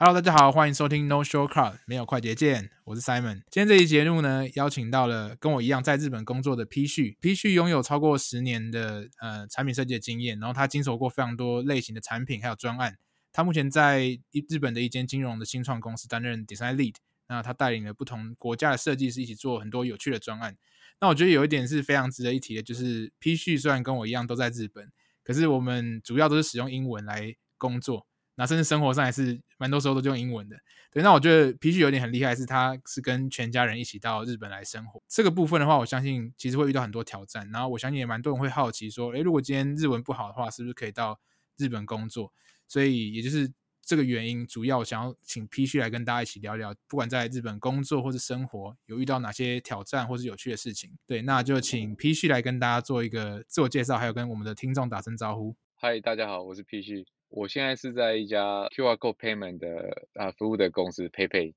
Hello，大家好，欢迎收听 No Shortcut，没有快捷键，我是 Simon。今天这期节目呢，邀请到了跟我一样在日本工作的 P 旭。P 旭拥有超过十年的呃产品设计的经验，然后他经手过非常多类型的产品还有专案。他目前在日本的一间金融的新创公司担任 Design Lead，那他带领了不同国家的设计师一起做很多有趣的专案。那我觉得有一点是非常值得一提的，就是 P 旭虽然跟我一样都在日本，可是我们主要都是使用英文来工作。那甚至生活上还是蛮多时候都用英文的，对。那我觉得皮旭有点很厉害，是他是跟全家人一起到日本来生活。这个部分的话，我相信其实会遇到很多挑战。然后我相信也蛮多人会好奇说，诶，如果今天日文不好的话，是不是可以到日本工作？所以也就是这个原因，主要想要请皮旭来跟大家一起聊聊，不管在日本工作或是生活，有遇到哪些挑战或是有趣的事情。对，那就请皮旭来跟大家做一个自我介绍，还有跟我们的听众打声招呼。嗨，大家好，我是皮旭。我现在是在一家 QR Code Payment 的啊服务的公司 PayPay，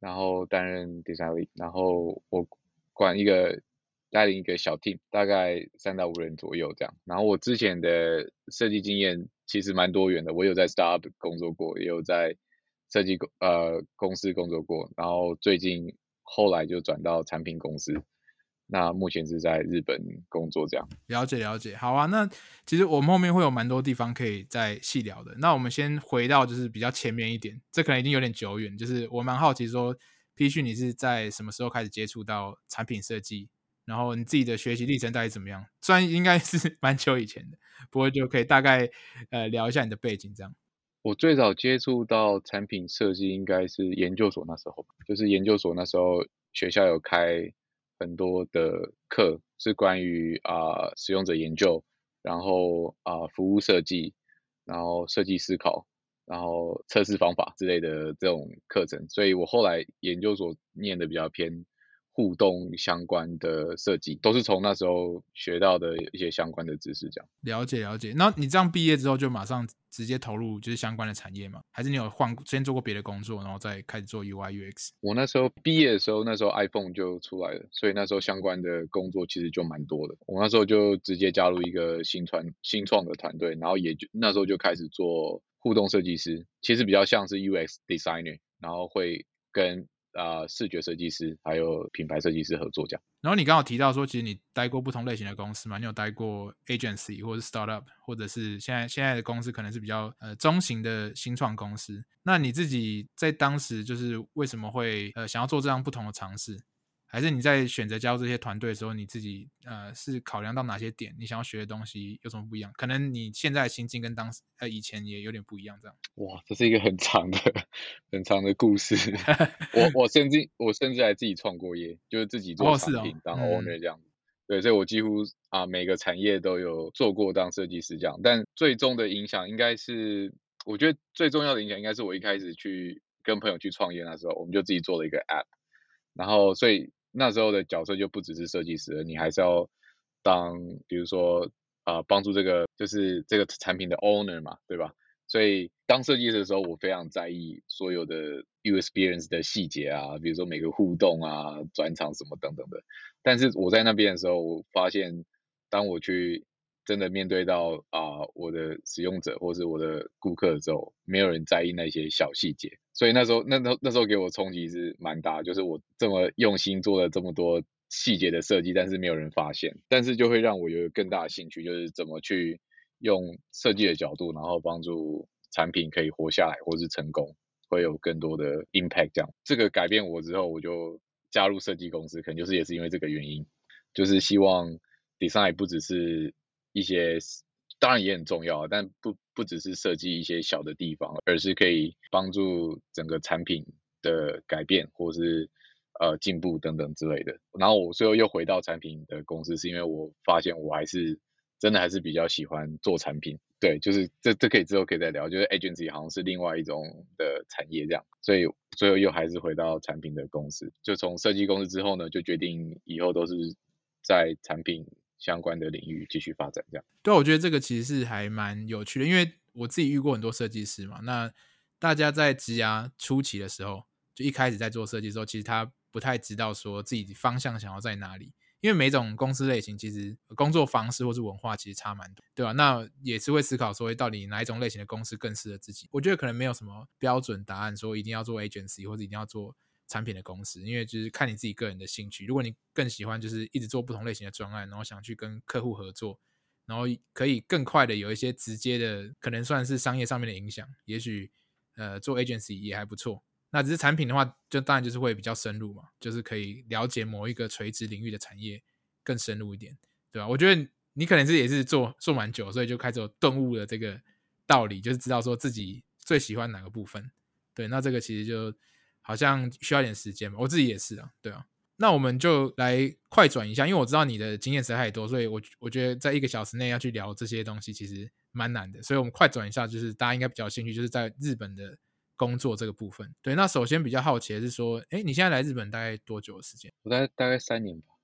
然后担任 Design，然后我管一个带领一个小 team，大概三到五人左右这样。然后我之前的设计经验其实蛮多元的，我有在 Startup 工作过，也有在设计公呃公司工作过，然后最近后来就转到产品公司。那目前是在日本工作，这样了解了解，好啊。那其实我们后面会有蛮多地方可以再细聊的。那我们先回到就是比较前面一点，这可能已经有点久远。就是我蛮好奇说，P 旭你是在什么时候开始接触到产品设计？然后你自己的学习历程大概怎么样？虽然应该是 蛮久以前的，不过就可以大概呃聊一下你的背景这样。我最早接触到产品设计应该是研究所那时候，就是研究所那时候学校有开。很多的课是关于啊使用者研究，然后啊服务设计，然后设计思考，然后测试方法之类的这种课程，所以我后来研究所念的比较偏。互动相关的设计都是从那时候学到的一些相关的知识，这样了解了解。那你这样毕业之后就马上直接投入就是相关的产业吗？还是你有换先做过别的工作，然后再开始做 UI UX？我那时候毕业的时候，那时候 iPhone 就出来了，所以那时候相关的工作其实就蛮多的。我那时候就直接加入一个新传新创的团队，然后也就那时候就开始做互动设计师，其实比较像是 UX designer，然后会跟。啊，视觉设计师还有品牌设计师合作这样。然后你刚好提到说，其实你待过不同类型的公司嘛？你有待过 agency 或者是 startup，或者是现在现在的公司可能是比较呃中型的新创公司。那你自己在当时就是为什么会呃想要做这样不同的尝试？还是你在选择加入这些团队的时候，你自己呃是考量到哪些点？你想要学的东西有什么不一样？可能你现在心境跟当时呃以前也有点不一样，这样。哇，这是一个很长的很长的故事。我我甚至我甚至还自己创过业，就是自己做产品当 owner 这样。对，所以我几乎啊每个产业都有做过当设计师这样。但最终的影响应该是，我觉得最重要的影响应该是我一开始去跟朋友去创业那时候，我们就自己做了一个 app，然后所以。那时候的角色就不只是设计师了，你还是要当，比如说啊，帮助这个就是这个产品的 owner 嘛，对吧？所以当设计师的时候，我非常在意所有的 u experience 的细节啊，比如说每个互动啊、转场什么等等的。但是我在那边的时候，我发现当我去真的面对到啊我的使用者或是我的顾客的时候，没有人在意那些小细节，所以那时候那那那时候给我冲击是蛮大，就是我这么用心做了这么多细节的设计，但是没有人发现，但是就会让我有更大的兴趣，就是怎么去用设计的角度，然后帮助产品可以活下来或是成功，会有更多的 impact。这样这个改变我之后，我就加入设计公司，可能就是也是因为这个原因，就是希望 design 不只是。一些当然也很重要，但不不只是设计一些小的地方，而是可以帮助整个产品的改变或是呃进步等等之类的。然后我最后又回到产品的公司，是因为我发现我还是真的还是比较喜欢做产品。对，就是这这可以之后可以再聊，就是 agency 好像是另外一种的产业这样，所以最后又还是回到产品的公司。就从设计公司之后呢，就决定以后都是在产品。相关的领域继续发展，这样对，我觉得这个其实是还蛮有趣的，因为我自己遇过很多设计师嘛。那大家在职涯初期的时候，就一开始在做设计的时候，其实他不太知道说自己方向想要在哪里，因为每种公司类型其实工作方式或是文化其实差蛮多，对吧？那也是会思考说，到底哪一种类型的公司更适合自己？我觉得可能没有什么标准答案，说一定要做 agency 或者一定要做。产品的公司，因为就是看你自己个人的兴趣。如果你更喜欢就是一直做不同类型的专案，然后想去跟客户合作，然后可以更快的有一些直接的，可能算是商业上面的影响。也许呃做 agency 也还不错。那只是产品的话，就当然就是会比较深入嘛，就是可以了解某一个垂直领域的产业更深入一点，对吧？我觉得你可能是也是做做蛮久，所以就开始有顿悟了这个道理，就是知道说自己最喜欢哪个部分。对，那这个其实就。好像需要点时间嘛，我自己也是啊，对啊。那我们就来快转一下，因为我知道你的经验实在太多，所以我我觉得在一个小时内要去聊这些东西其实蛮难的，所以我们快转一下，就是大家应该比较兴趣，就是在日本的工作这个部分。对，那首先比较好奇的是说，哎，你现在来日本大概多久的时间？我大概大概三年吧，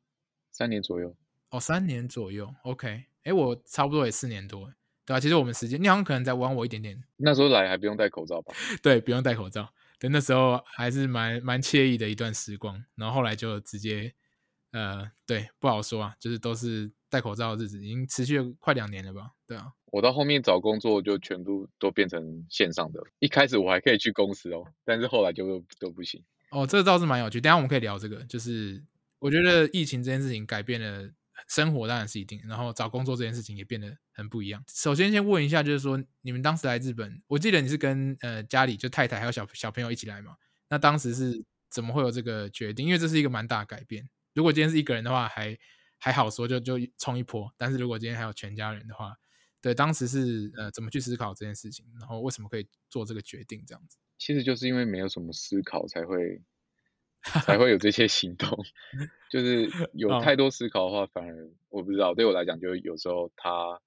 三年左右。哦，三年左右，OK。哎，我差不多也四年多，对啊。其实我们时间，你好像可能在晚我一点点。那时候来还不用戴口罩吧？对，不用戴口罩。对，那时候还是蛮蛮惬意的一段时光，然后后来就直接，呃，对，不好说啊，就是都是戴口罩的日子，已经持续了快两年了吧？对啊，我到后面找工作就全部都变成线上的，一开始我还可以去公司哦，但是后来就都不行。哦，这个倒是蛮有趣，等下我们可以聊这个，就是我觉得疫情这件事情改变了。生活当然是一定，然后找工作这件事情也变得很不一样。首先，先问一下，就是说你们当时来日本，我记得你是跟呃家里就太太还有小小朋友一起来嘛？那当时是怎么会有这个决定？因为这是一个蛮大的改变。如果今天是一个人的话，还还好说，就就冲一波。但是如果今天还有全家人的话，对，当时是呃怎么去思考这件事情？然后为什么可以做这个决定？这样子，其实就是因为没有什么思考才会。才会有这些行动，就是有太多思考的话，反而我不知道，对我来讲，就有时候他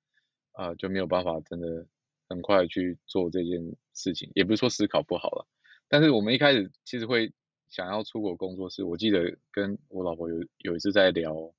啊就没有办法真的很快去做这件事情。也不是说思考不好了，但是我们一开始其实会想要出国工作，是我记得跟我老婆有有一次在聊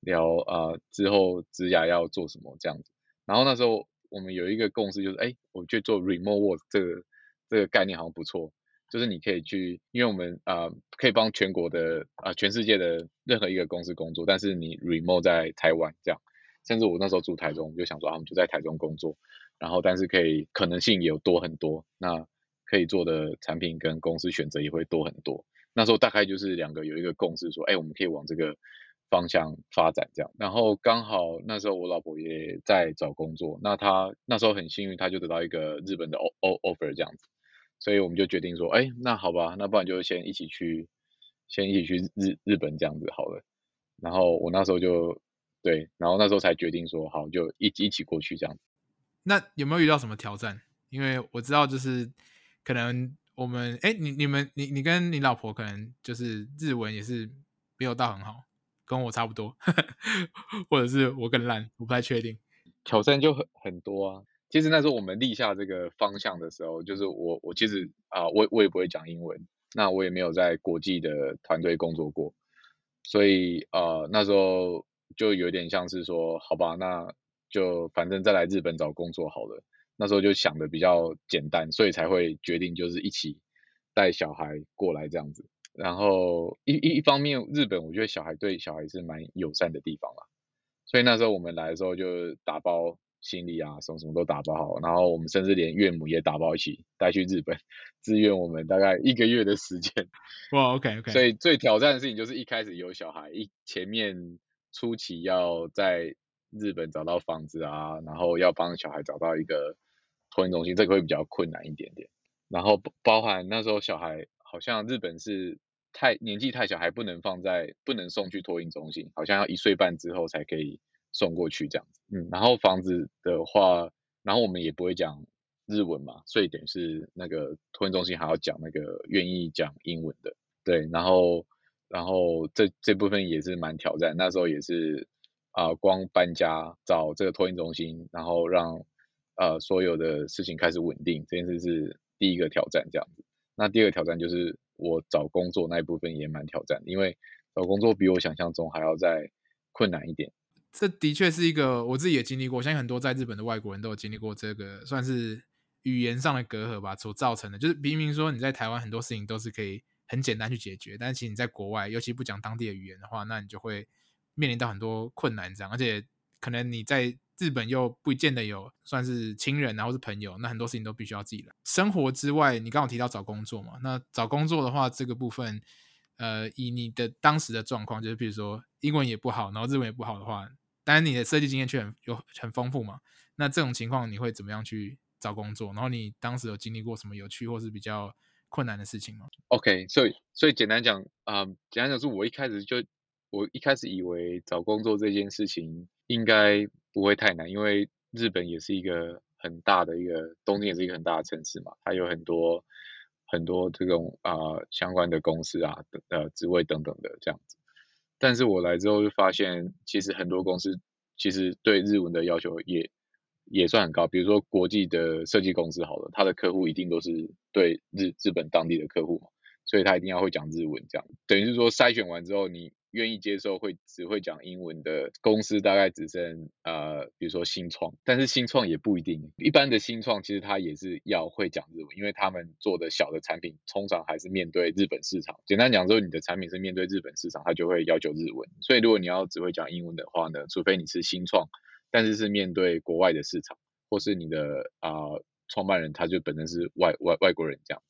聊啊之后职涯要做什么这样子，然后那时候我们有一个共识，就是哎，我去做 remote work 这个这个概念好像不错。就是你可以去，因为我们啊可以帮全国的啊全世界的任何一个公司工作，但是你 remote 在台湾这样，甚至我那时候住台中，就想说啊我们就在台中工作，然后但是可以可能性也有多很多，那可以做的产品跟公司选择也会多很多。那时候大概就是两个有一个共识说，哎我们可以往这个方向发展这样，然后刚好那时候我老婆也在找工作，那她那时候很幸运，她就得到一个日本的 o o offer 这样子。所以我们就决定说，哎，那好吧，那不然就先一起去，先一起去日日本这样子好了。然后我那时候就对，然后那时候才决定说，好，就一一起过去这样。那有没有遇到什么挑战？因为我知道就是可能我们，哎，你你们你你跟你老婆可能就是日文也是没有到很好，跟我差不多，或者是我更烂，我不太确定。挑战就很很多啊。其实那时候我们立下这个方向的时候，就是我我其实啊，我我也不会讲英文，那我也没有在国际的团队工作过，所以呃那时候就有点像是说，好吧，那就反正再来日本找工作好了。那时候就想的比较简单，所以才会决定就是一起带小孩过来这样子。然后一一一方面，日本我觉得小孩对小孩是蛮友善的地方啦，所以那时候我们来的时候就打包。行李啊，什么什么都打包好，然后我们甚至连岳母也打包一起带去日本，支援我们大概一个月的时间。哇，OK OK。所以最挑战的事情就是一开始有小孩，一前面初期要在日本找到房子啊，然后要帮小孩找到一个托婴中心，这个会比较困难一点点。然后包含那时候小孩好像日本是太年纪太小，还不能放在不能送去托婴中心，好像要一岁半之后才可以送过去这样子。嗯，然后房子的话，然后我们也不会讲日文嘛，所以等于是那个托运中心还要讲那个愿意讲英文的，对，然后然后这这部分也是蛮挑战，那时候也是啊，光搬家找这个托运中心，然后让呃所有的事情开始稳定，这件事是第一个挑战这样子。那第二个挑战就是我找工作那一部分也蛮挑战，因为找工作比我想象中还要再困难一点。这的确是一个我自己也经历过，相信很多在日本的外国人都有经历过这个，算是语言上的隔阂吧所造成的。就是明明说你在台湾很多事情都是可以很简单去解决，但是其实你在国外，尤其不讲当地的语言的话，那你就会面临到很多困难这样。而且可能你在日本又不见得有算是亲人，然后是朋友，那很多事情都必须要自己来。生活之外，你刚刚提到找工作嘛，那找工作的话，这个部分，呃，以你的当时的状况，就是比如说英文也不好，然后日文也不好的话。当然，你的设计经验却很有很丰富嘛？那这种情况你会怎么样去找工作？然后你当时有经历过什么有趣或是比较困难的事情吗？OK，所以所以简单讲啊，简单讲是我一开始就我一开始以为找工作这件事情应该不会太难，因为日本也是一个很大的一个东京也是一个很大的城市嘛，它有很多很多这种啊相关的公司啊呃职位等等的这样子。但是我来之后就发现，其实很多公司其实对日文的要求也也算很高。比如说国际的设计公司，好了，他的客户一定都是对日日本当地的客户嘛，所以他一定要会讲日文，这样等于是说筛选完之后你。愿意接受会只会讲英文的公司大概只剩呃，比如说新创，但是新创也不一定。一般的新创其实它也是要会讲日文，因为他们做的小的产品通常还是面对日本市场。简单讲，说你的产品是面对日本市场，它就会要求日文。所以如果你要只会讲英文的话呢，除非你是新创，但是是面对国外的市场，或是你的啊创办人他就本身是外外外国人这样。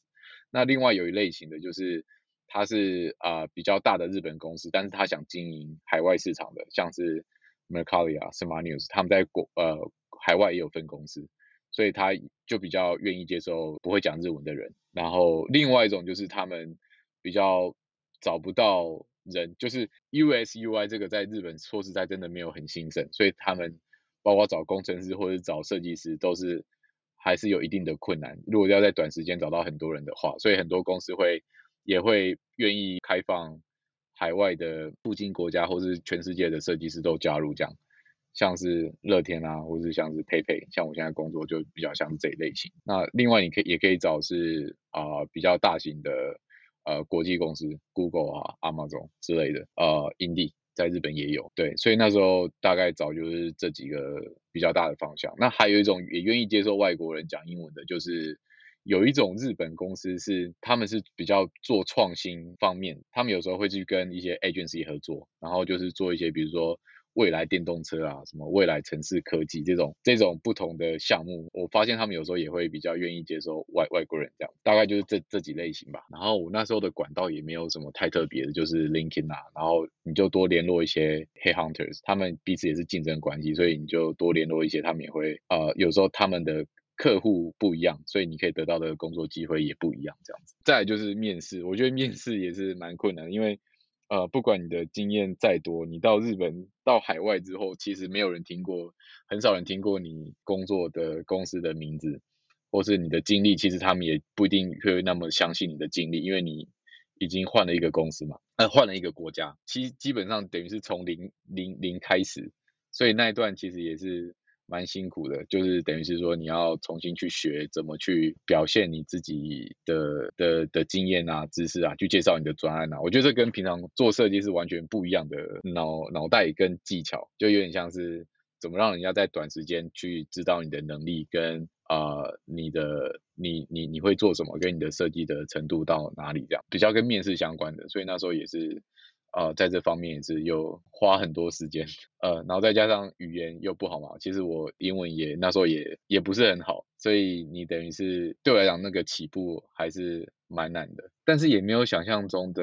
那另外有一类型的就是。它是啊比较大的日本公司，但是他想经营海外市场的，像是 Mercari 啊、Smart News，他们在国呃海外也有分公司，所以他就比较愿意接受不会讲日文的人。然后另外一种就是他们比较找不到人，就是 US UI 这个在日本说实在真的没有很兴盛，所以他们包括找工程师或者找设计师都是还是有一定的困难。如果要在短时间找到很多人的话，所以很多公司会。也会愿意开放海外的附近国家或是全世界的设计师都加入这样，像是乐天啊，或是像是佩佩，像我现在工作就比较像这一类型。那另外你可以也可以找是啊比较大型的呃国际公司，Google 啊、Amazon 之类的，呃，Indie 在日本也有。对，所以那时候大概找就是这几个比较大的方向。那还有一种也愿意接受外国人讲英文的，就是。有一种日本公司是，他们是比较做创新方面，他们有时候会去跟一些 agency 合作，然后就是做一些，比如说未来电动车啊，什么未来城市科技这种这种不同的项目，我发现他们有时候也会比较愿意接受外外国人这样，大概就是这这几类型吧。然后我那时候的管道也没有什么太特别的，就是 LinkedIn 啊，然后你就多联络一些 Hey Hunters，他们彼此也是竞争关系，所以你就多联络一些，他们也会呃有时候他们的。客户不一样，所以你可以得到的工作机会也不一样，这样子。再就是面试，我觉得面试也是蛮困难，因为呃，不管你的经验再多，你到日本、到海外之后，其实没有人听过，很少人听过你工作的公司的名字，或是你的经历，其实他们也不一定会那么相信你的经历，因为你已经换了一个公司嘛，呃，换了一个国家，其基本上等于是从零零零开始，所以那一段其实也是。蛮辛苦的，就是等于是说你要重新去学怎么去表现你自己的的的经验啊、知识啊，去介绍你的专案啊。我觉得这跟平常做设计是完全不一样的脑脑袋跟技巧，就有点像是怎么让人家在短时间去知道你的能力跟呃你的你你你会做什么，跟你的设计的程度到哪里这样，比较跟面试相关的。所以那时候也是。呃，在这方面也是又花很多时间，呃，然后再加上语言又不好嘛，其实我英文也那时候也也不是很好，所以你等于是对我来讲那个起步还是蛮难的，但是也没有想象中的，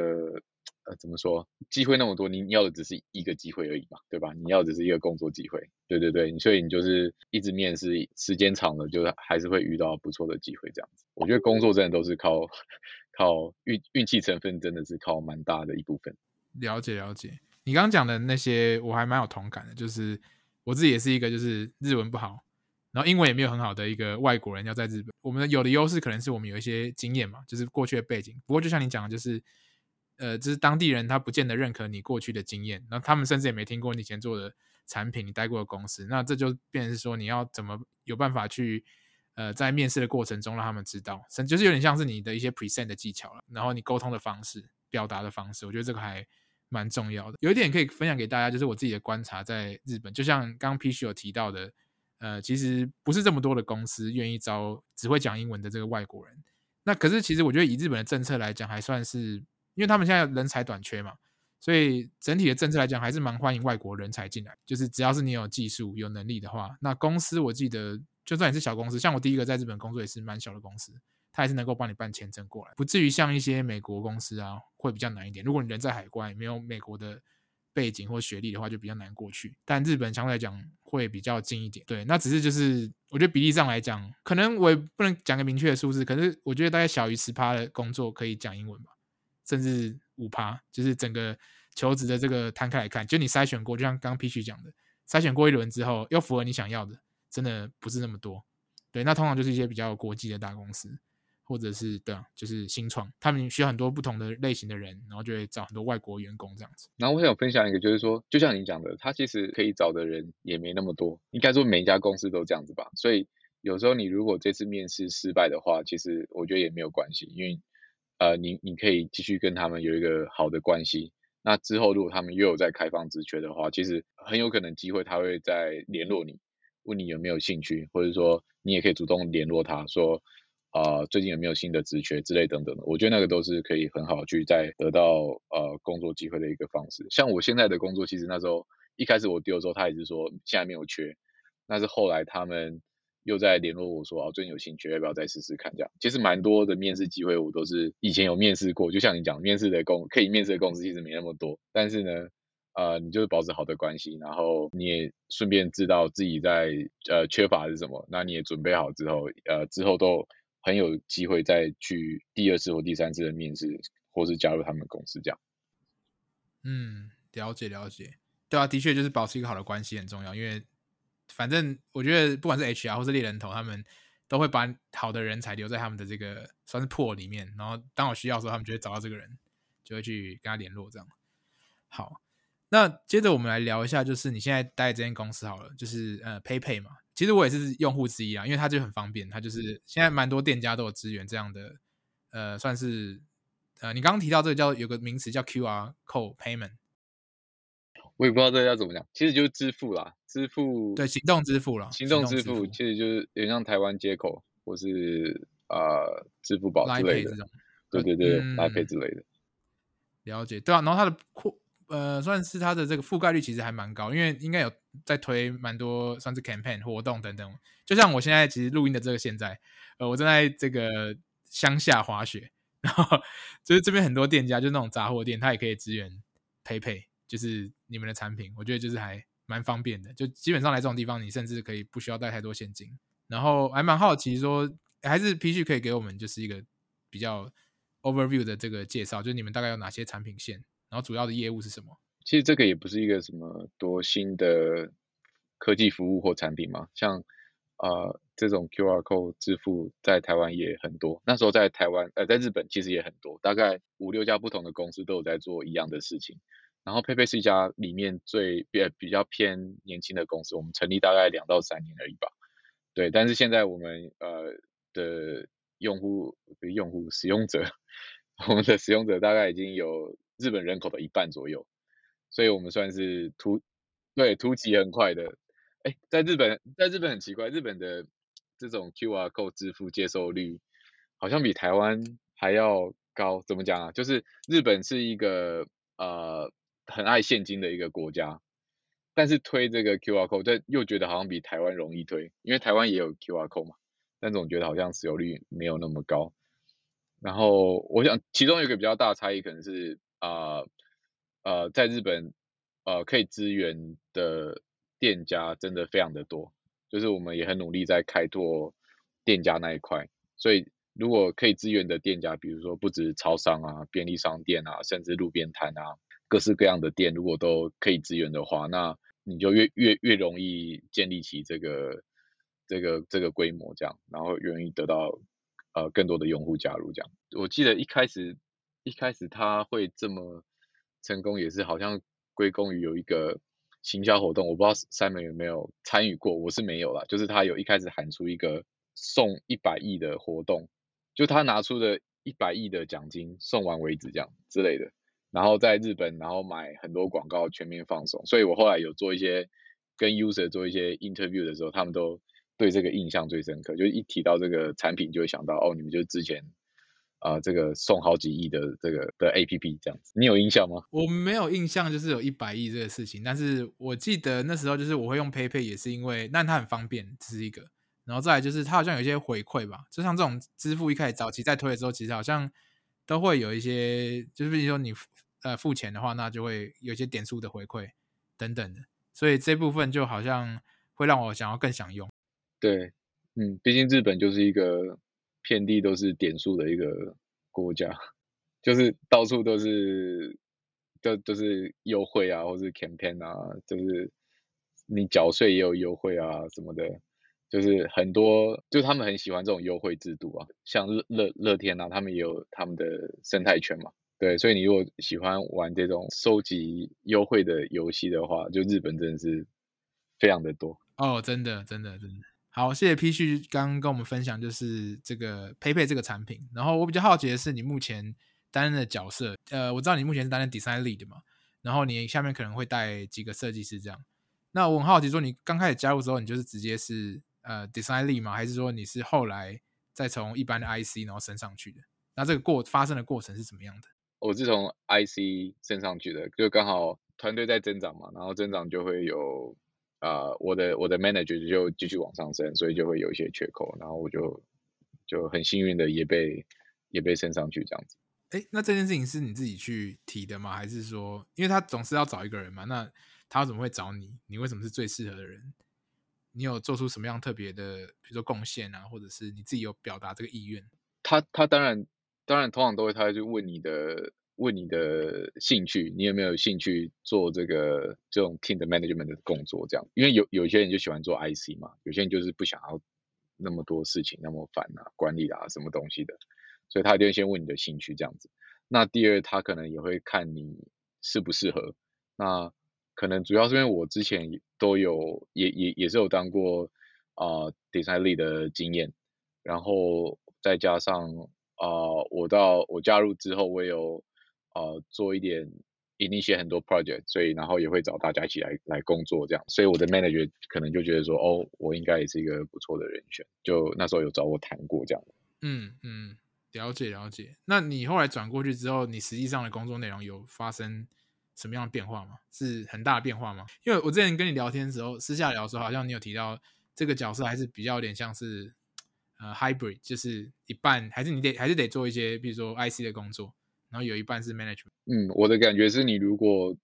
呃，怎么说，机会那么多，你要的只是一个机会而已嘛，对吧？你要的只是一个工作机会，对对对，所以你就是一直面试，时间长了，就是还是会遇到不错的机会这样子。我觉得工作真的都是靠 靠运运气成分，真的是靠蛮大的一部分。了解了解，你刚刚讲的那些我还蛮有同感的，就是我自己也是一个就是日文不好，然后英文也没有很好的一个外国人要在日本。我们有的优势可能是我们有一些经验嘛，就是过去的背景。不过就像你讲的，就是呃，就是当地人他不见得认可你过去的经验，然后他们甚至也没听过你以前做的产品，你待过的公司。那这就变成是说你要怎么有办法去呃在面试的过程中让他们知道，甚就是有点像是你的一些 present 的技巧了，然后你沟通的方式、表达的方式，我觉得这个还。蛮重要的，有一点可以分享给大家，就是我自己的观察，在日本，就像刚刚 P 须有提到的，呃，其实不是这么多的公司愿意招只会讲英文的这个外国人。那可是其实我觉得以日本的政策来讲，还算是，因为他们现在人才短缺嘛，所以整体的政策来讲，还是蛮欢迎外国人才进来。就是只要是你有技术、有能力的话，那公司我记得，就算你是小公司，像我第一个在日本工作也是蛮小的公司。他还是能够帮你办签证过来，不至于像一些美国公司啊，会比较难一点。如果你人在海关，没有美国的背景或学历的话，就比较难过去。但日本相对来讲会比较近一点。对，那只是就是我觉得比例上来讲，可能我也不能讲个明确的数字，可是我觉得大概小于十趴的工作可以讲英文吧，甚至五趴，就是整个求职的这个摊开来看，就你筛选过，就像刚刚 P 区讲的，筛选过一轮之后，又符合你想要的，真的不是那么多。对，那通常就是一些比较国际的大公司。或者是对啊，就是新创，他们需要很多不同的类型的人，然后就会找很多外国员工这样子。然后我想分享一个，就是说，就像你讲的，他其实可以找的人也没那么多，应该说每一家公司都这样子吧。所以有时候你如果这次面试失败的话，其实我觉得也没有关系，因为呃，你你可以继续跟他们有一个好的关系。那之后如果他们又有在开放职缺的话，其实很有可能机会他会再联络你，问你有没有兴趣，或者说你也可以主动联络他说。啊，最近有没有新的职缺之类等等的？我觉得那个都是可以很好去再得到呃工作机会的一个方式。像我现在的工作，其实那时候一开始我丢的时候，他也是说现在没有缺，但是后来他们又在联络我说，哦，最近有兴趣，要不要再试试看？这样其实蛮多的面试机会，我都是以前有面试过。就像你讲，面试的公可以面试的公司其实没那么多，但是呢，呃，你就是保持好的关系，然后你也顺便知道自己在呃缺乏是什么，那你也准备好之后，呃，之后都。很有机会再去第二次或第三次的面试，或是加入他们公司这样。嗯，了解了解，对啊，的确就是保持一个好的关系很重要，因为反正我觉得不管是 HR 或是猎人头，他们都会把好的人才留在他们的这个算是破里面，然后当我需要的时候，他们就会找到这个人，就会去跟他联络这样。好。那接着我们来聊一下，就是你现在待这间公司好了，就是呃 PayPay 嘛。其实我也是用户之一啊，因为它就很方便，它就是现在蛮多店家都有支援这样的，呃，算是呃，你刚刚提到这个叫有个名词叫 QR Code Payment，我也不知道这个要怎么讲，其实就是支付啦，支付对行动支付了，行动支付其实就是有点像台湾接口或是呃支付宝之类的，对对对，拉 Pay 之类的，了解对啊，然后它的扩。呃，算是它的这个覆盖率其实还蛮高，因为应该有在推蛮多算是 campaign 活动等等。就像我现在其实录音的这个现在，呃，我正在这个乡下滑雪，然后就是这边很多店家，就那种杂货店，它也可以支援 PayPay，就是你们的产品，我觉得就是还蛮方便的。就基本上来这种地方，你甚至可以不需要带太多现金。然后还蛮好奇说，还是 P 续可以给我们就是一个比较 overview 的这个介绍，就是你们大概有哪些产品线？然后主要的业务是什么？其实这个也不是一个什么多新的科技服务或产品嘛，像呃这种 QR code 支付在台湾也很多。那时候在台湾呃在日本其实也很多，大概五六家不同的公司都有在做一样的事情。然后 PayPay 是一家里面最比比较偏年轻的公司，我们成立大概两到三年而已吧。对，但是现在我们呃的用户用户使用者，我们的使用者大概已经有。日本人口的一半左右，所以我们算是突对突击很快的。哎，在日本，在日本很奇怪，日本的这种 QR code 支付接受率好像比台湾还要高。怎么讲啊？就是日本是一个呃很爱现金的一个国家，但是推这个 QR code，但又觉得好像比台湾容易推，因为台湾也有 QR code 嘛，但总觉得好像使用率没有那么高。然后我想，其中有一个比较大的差异可能是。啊，呃，在日本，呃，可以支援的店家真的非常的多，就是我们也很努力在开拓店家那一块。所以，如果可以支援的店家，比如说不止超商啊、便利商店啊，甚至路边摊啊，各式各样的店，如果都可以支援的话，那你就越越越容易建立起这个这个这个规模，这样，然后容易得到呃更多的用户加入，这样。我记得一开始一开始他会这么成功，也是好像归功于有一个行销活动，我不知道 Simon 有没有参与过，我是没有啦，就是他有一开始喊出一个送一百亿的活动，就他拿出的一百亿的奖金送完为止，这样之类的。然后在日本，然后买很多广告，全面放送。所以我后来有做一些跟 user 做一些 interview 的时候，他们都对这个印象最深刻。就一提到这个产品，就会想到哦，你们就是之前啊这个送好几亿的这个的 app 这样子。你有印象吗？我没有印象，就是有一百亿这个事情。但是我记得那时候就是我会用 PayPay，也是因为但它很方便，这是一个。然后再来就是它好像有一些回馈吧，就像这种支付一开始早期在推的时候，其实好像都会有一些，就是比如说你。呃，付钱的话，那就会有一些点数的回馈等等的，所以这部分就好像会让我想要更想用。对，嗯，毕竟日本就是一个遍地都是点数的一个国家，就是到处都是都都是优惠啊，或是 campaign 啊，就是你缴税也有优惠啊什么的，就是很多，就他们很喜欢这种优惠制度啊，像乐乐乐天啊，他们也有他们的生态圈嘛。对，所以你如果喜欢玩这种收集优惠的游戏的话，就日本真的是非常的多哦，真的，真的，真的。好，谢谢 P 旭刚刚跟我们分享，就是这个 PayPay 这个产品。然后我比较好奇的是，你目前担任的角色，呃，我知道你目前是担任 Design Lead 嘛，然后你下面可能会带几个设计师这样。那我很好奇，说你刚开始加入之后，你就是直接是呃 Design Lead 吗？还是说你是后来再从一般的 IC 然后升上去的？那这个过发生的过程是怎么样的？我是从 IC 升上去的，就刚好团队在增长嘛，然后增长就会有啊，我的我的 manager 就继续往上升，所以就会有一些缺口，然后我就就很幸运的也被也被升上去这样子。哎，那这件事情是你自己去提的吗？还是说，因为他总是要找一个人嘛，那他怎么会找你？你为什么是最适合的人？你有做出什么样特别的，比如说贡献啊，或者是你自己有表达这个意愿？他他当然。当然，通常都会，他会去问你的，问你的兴趣，你有没有兴趣做这个这种 team 的 management 的工作？这样，因为有有些人就喜欢做 IC 嘛，有些人就是不想要那么多事情，那么烦啊，管理啊，什么东西的，所以他一定先问你的兴趣这样子。那第二，他可能也会看你适不适合。那可能主要是因为我之前都有，也也也是有当过啊 design lead 的经验，然后再加上。啊，我到我加入之后，我有呃做一点引一些很多 project，所以然后也会找大家一起来来工作这样，所以我的 manager 可能就觉得说，哦，我应该也是一个不错的人选，就那时候有找我谈过这样。嗯嗯，了解了解。那你后来转过去之后，你实际上的工作内容有发生什么样的变化吗？是很大的变化吗？因为我之前跟你聊天的时候，私下聊的时候，好像你有提到这个角色还是比较有点像是。呃，hybrid 就是一半，还是你得还是得做一些，比如说 IC 的工作，然后有一半是 management。嗯，我的感觉是你如果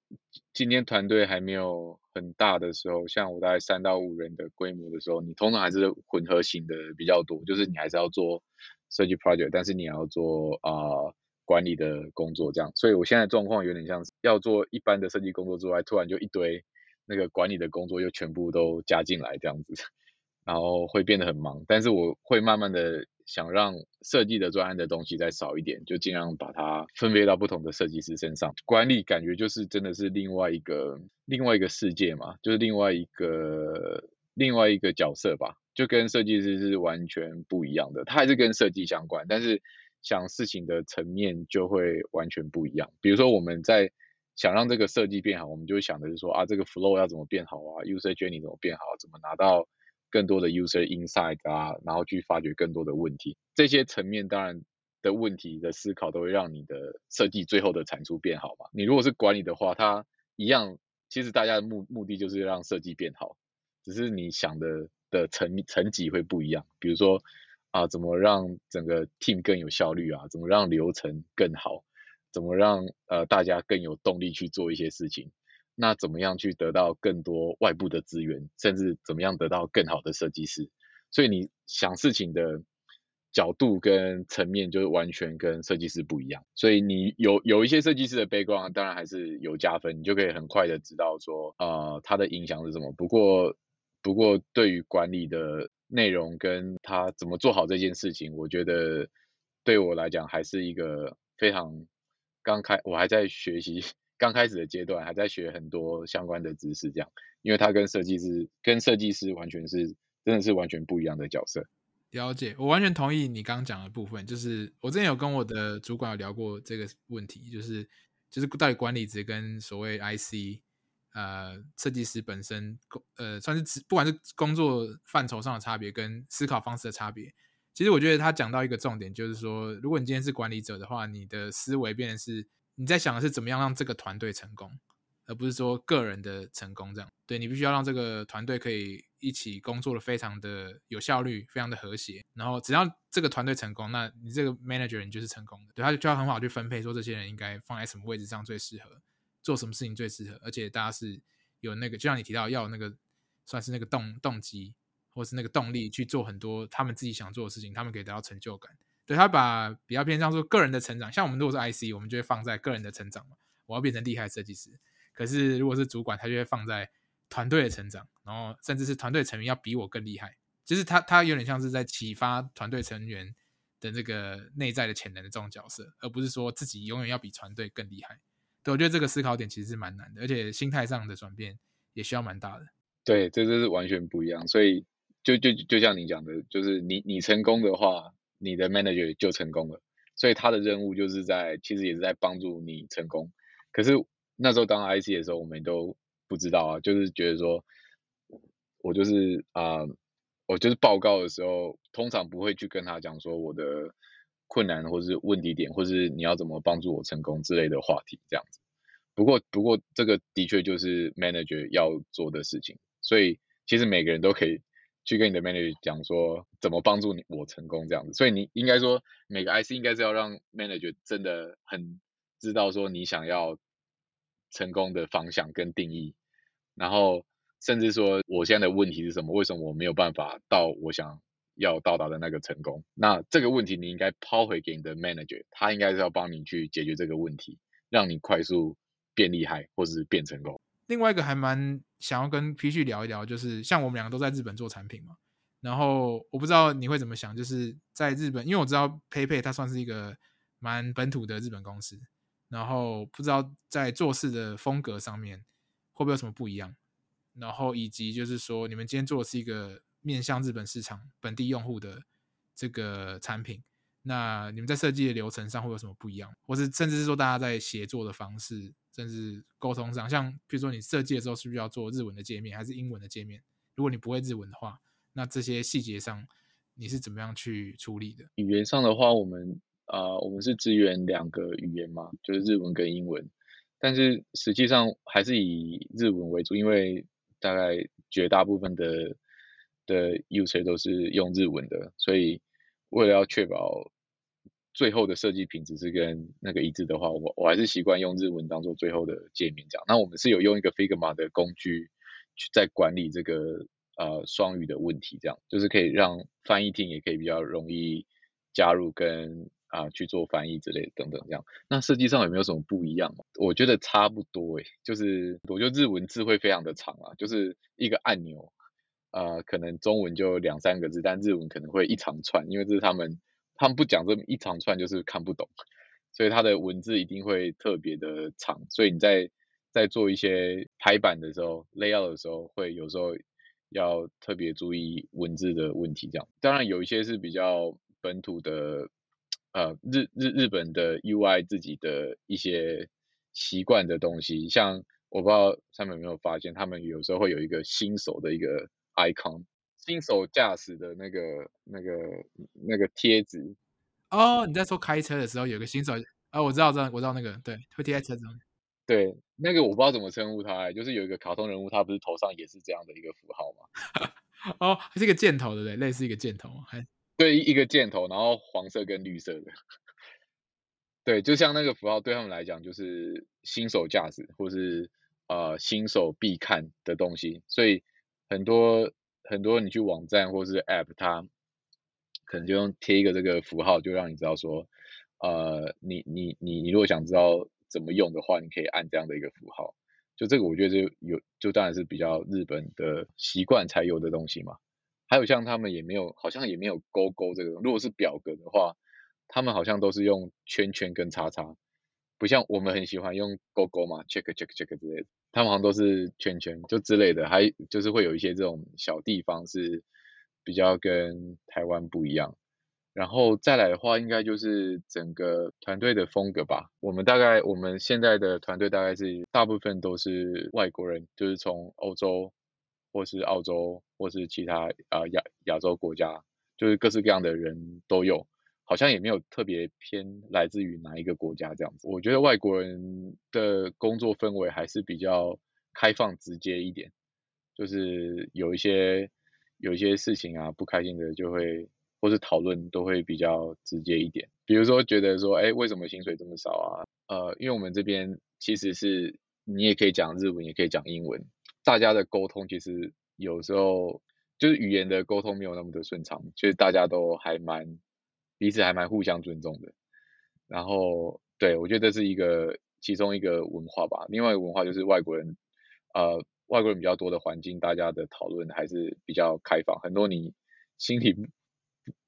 今天团队还没有很大的时候，像我大概三到五人的规模的时候，你通常还是混合型的比较多，就是你还是要做设计 project，但是你要做啊管理的工作这样。所以我现在状况有点像是要做一般的设计工作之外，突然就一堆那个管理的工作又全部都加进来这样子。然后会变得很忙，但是我会慢慢的想让设计的专案的东西再少一点，就尽量把它分配到不同的设计师身上。管理感觉就是真的是另外一个另外一个世界嘛，就是另外一个另外一个角色吧，就跟设计师是完全不一样的。他还是跟设计相关，但是想事情的层面就会完全不一样。比如说我们在想让这个设计变好，我们就想的是说啊，这个 flow 要怎么变好啊，user journey 怎么变好，怎么拿到。更多的 user insight 啊，然后去发掘更多的问题，这些层面当然的问题的思考都会让你的设计最后的产出变好嘛。你如果是管理的话，它一样，其实大家的目目的就是让设计变好，只是你想的的层层级会不一样。比如说啊，怎么让整个 team 更有效率啊？怎么让流程更好？怎么让呃大家更有动力去做一些事情？那怎么样去得到更多外部的资源，甚至怎么样得到更好的设计师？所以你想事情的角度跟层面就是完全跟设计师不一样，所以你有有一些设计师的背光，当然还是有加分，你就可以很快的知道说，呃，他的影响是什么。不过，不过对于管理的内容跟他怎么做好这件事情，我觉得对我来讲还是一个非常刚开，我还在学习刚开始的阶段，还在学很多相关的知识，这样，因为他跟设计师跟设计师完全是真的是完全不一样的角色。了解，我完全同意你刚刚讲的部分。就是我之前有跟我的主管有聊过这个问题，就是就是到底管理职跟所谓 IC 呃设计师本身工呃算是不管是工作范畴上的差别跟思考方式的差别。其实我觉得他讲到一个重点，就是说，如果你今天是管理者的话，你的思维变成是你在想的是怎么样让这个团队成功。而不是说个人的成功这样，对你必须要让这个团队可以一起工作的非常的有效率，非常的和谐。然后只要这个团队成功，那你这个 manager 你就是成功的。对，他就要很好去分配，说这些人应该放在什么位置上最适合，做什么事情最适合。而且大家是有那个，就像你提到要那个算是那个动动机，或是那个动力去做很多他们自己想做的事情，他们可以得到成就感。对他把比较偏向说个人的成长，像我们如果是 IC，我们就会放在个人的成长嘛，我要变成厉害设计师。可是，如果是主管，他就会放在团队的成长，然后甚至是团队成员要比我更厉害，就是他他有点像是在启发团队成员的这个内在的潜能的这种角色，而不是说自己永远要比团队更厉害。对，我觉得这个思考点其实是蛮难的，而且心态上的转变也需要蛮大的。对，这这是完全不一样。所以，就就就像你讲的，就是你你成功的话，你的 manager 就成功了。所以他的任务就是在，其实也是在帮助你成功。可是。那时候当 IC 的时候，我们都不知道啊，就是觉得说，我就是啊，我就是报告的时候，通常不会去跟他讲说我的困难或是问题点，或是你要怎么帮助我成功之类的话题这样子。不过，不过这个的确就是 manager 要做的事情，所以其实每个人都可以去跟你的 manager 讲说怎么帮助你我成功这样子。所以你应该说每个 IC 应该是要让 manager 真的很知道说你想要。成功的方向跟定义，然后甚至说我现在的问题是什么？为什么我没有办法到我想要到达的那个成功？那这个问题你应该抛回给你的 manager，他应该是要帮你去解决这个问题，让你快速变厉害或者是变成功。另外一个还蛮想要跟 P 旭聊一聊，就是像我们两个都在日本做产品嘛，然后我不知道你会怎么想，就是在日本，因为我知道 PayPay 它算是一个蛮本土的日本公司。然后不知道在做事的风格上面会不会有什么不一样，然后以及就是说你们今天做的是一个面向日本市场本地用户的这个产品，那你们在设计的流程上会有什么不一样，或是甚至是说大家在协作的方式，甚至沟通上，像比如说你设计的时候是不是要做日文的界面还是英文的界面？如果你不会日文的话，那这些细节上你是怎么样去处理的？语言上的话，我们。啊，我们是支援两个语言嘛，就是日文跟英文，但是实际上还是以日文为主，因为大概绝大部分的的 user 都是用日文的，所以为了要确保最后的设计品质是跟那个一致的话，我我还是习惯用日文当做最后的界面这样。那我们是有用一个 Figma 的工具去在管理这个呃双语的问题，这样就是可以让翻译厅也可以比较容易加入跟。啊，去做翻译之类的等等这样，那设计上有没有什么不一样？我觉得差不多诶，就是我觉得日文字会非常的长啊，就是一个按钮，呃，可能中文就两三个字，但日文可能会一长串，因为这是他们他们不讲这么一长串就是看不懂，所以它的文字一定会特别的长，所以你在在做一些排版的时候，layout 的时候，会有时候要特别注意文字的问题这样。当然有一些是比较本土的。呃，日日日本的 UI 自己的一些习惯的东西，像我不知道上面有没有发现，他们有时候会有一个新手的一个 icon，新手驾驶的那个那个那个贴纸。哦，你在说开车的时候有个新手啊？我知道，知道，我知道那个，对，会贴在车上。对，那个我不知道怎么称呼它，就是有一个卡通人物，他不是头上也是这样的一个符号吗？哦，是一个箭头，对不对？类似一个箭头，还。对一个箭头，然后黄色跟绿色的，对，就像那个符号对他们来讲就是新手驾驶或是呃新手必看的东西，所以很多很多你去网站或是 App，它可能就用贴一个这个符号，就让你知道说，呃，你你你你如果想知道怎么用的话，你可以按这样的一个符号。就这个，我觉得就有，就当然是比较日本的习惯才有的东西嘛。还有像他们也没有，好像也没有勾勾这个。如果是表格的话，他们好像都是用圈圈跟叉叉，不像我们很喜欢用勾勾嘛，check check check 之类的。他们好像都是圈圈就之类的，还就是会有一些这种小地方是比较跟台湾不一样。然后再来的话，应该就是整个团队的风格吧。我们大概我们现在的团队大概是大部分都是外国人，就是从欧洲或是澳洲或是其他啊亚亚洲国家，就是各式各样的人都有。好像也没有特别偏来自于哪一个国家这样子。我觉得外国人的工作氛围还是比较开放直接一点，就是有一些有一些事情啊不开心的就会或是讨论都会比较直接一点。比如说觉得说，哎，为什么薪水这么少啊？呃，因为我们这边其实是你也可以讲日文，也可以讲英文，大家的沟通其实有时候就是语言的沟通没有那么的顺畅，就是大家都还蛮。彼此还蛮互相尊重的，然后对我觉得这是一个其中一个文化吧。另外一个文化就是外国人，呃，外国人比较多的环境，大家的讨论还是比较开放，很多你心里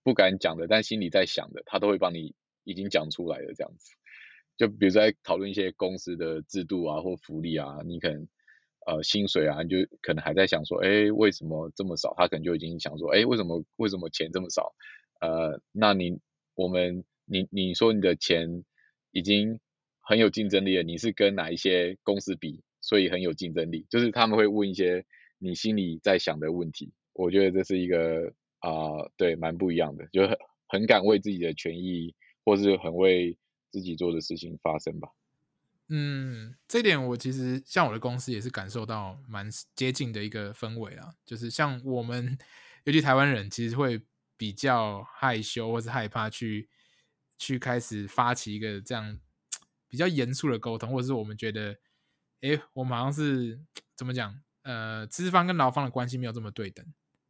不敢讲的，但心里在想的，他都会帮你已经讲出来的这样子。就比如在讨论一些公司的制度啊或福利啊，你可能呃薪水啊，你就可能还在想说，哎，为什么这么少？他可能就已经想说，哎，为什么为什么钱这么少？呃，那你我们你你说你的钱已经很有竞争力了，你是跟哪一些公司比，所以很有竞争力？就是他们会问一些你心里在想的问题，我觉得这是一个啊，对，蛮不一样的，就很很敢为自己的权益，或是很为自己做的事情发声吧。嗯，这点我其实像我的公司也是感受到蛮接近的一个氛围啊，就是像我们尤其台湾人其实会。比较害羞或是害怕去去开始发起一个这样比较严肃的沟通，或者是我们觉得，哎，我们好像是怎么讲？呃，资方跟劳方的关系没有这么对等，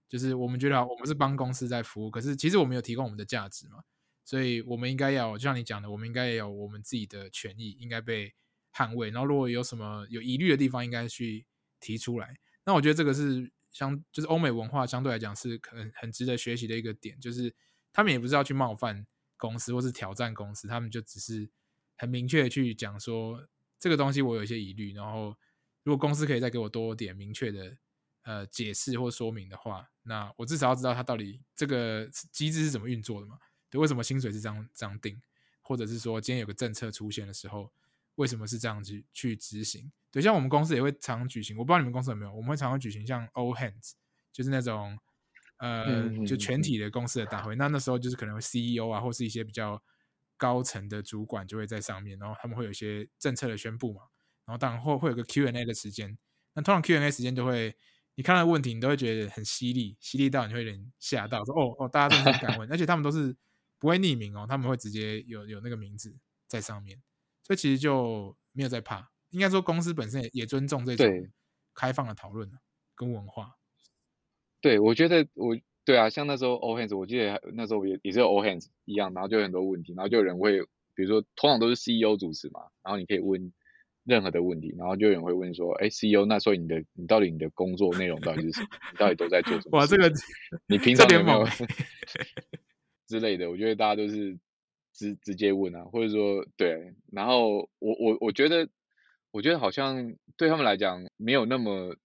就是我们觉得我们是帮公司在服务，可是其实我们有提供我们的价值嘛，所以我们应该要就像你讲的，我们应该也有我们自己的权益应该被捍卫，然后如果有什么有疑虑的地方，应该去提出来。那我觉得这个是。相就是欧美文化相对来讲是可能很值得学习的一个点，就是他们也不是要去冒犯公司或是挑战公司，他们就只是很明确的去讲说这个东西我有一些疑虑，然后如果公司可以再给我多点明确的呃解释或说明的话，那我至少要知道它到底这个机制是怎么运作的嘛？对，为什么薪水是这样这样定，或者是说今天有个政策出现的时候，为什么是这样去去执行？对，像我们公司也会常常举行，我不知道你们公司有没有，我们会常常举行像 All Hands，就是那种呃，就全体的公司的大会。那那时候就是可能 CEO 啊，或是一些比较高层的主管就会在上面，然后他们会有一些政策的宣布嘛。然后当然会会有个 Q&A 的时间。那通常 Q&A 时间就会，你看到问题，你都会觉得很犀利，犀利到你会有点吓到，说哦哦，大家都很敢问，而且他们都是不会匿名哦，他们会直接有有那个名字在上面，所以其实就没有在怕。应该说，公司本身也也尊重这种开放的讨论跟文化。对，我觉得我对啊，像那时候 All Hands，我记得那时候也也是 All Hands 一样，然后就有很多问题，然后就有人会，比如说通常都是 CEO 主持嘛，然后你可以问任何的问题，然后就有人会问说，哎，CEO，那所以你的你到底你的工作内容到底是什么？你到底都在做什么？哇，这个你 平常有没有 之类的？我觉得大家都是直直接问啊，或者说对，然后我我我觉得。我觉得好像对他们来讲没有那么，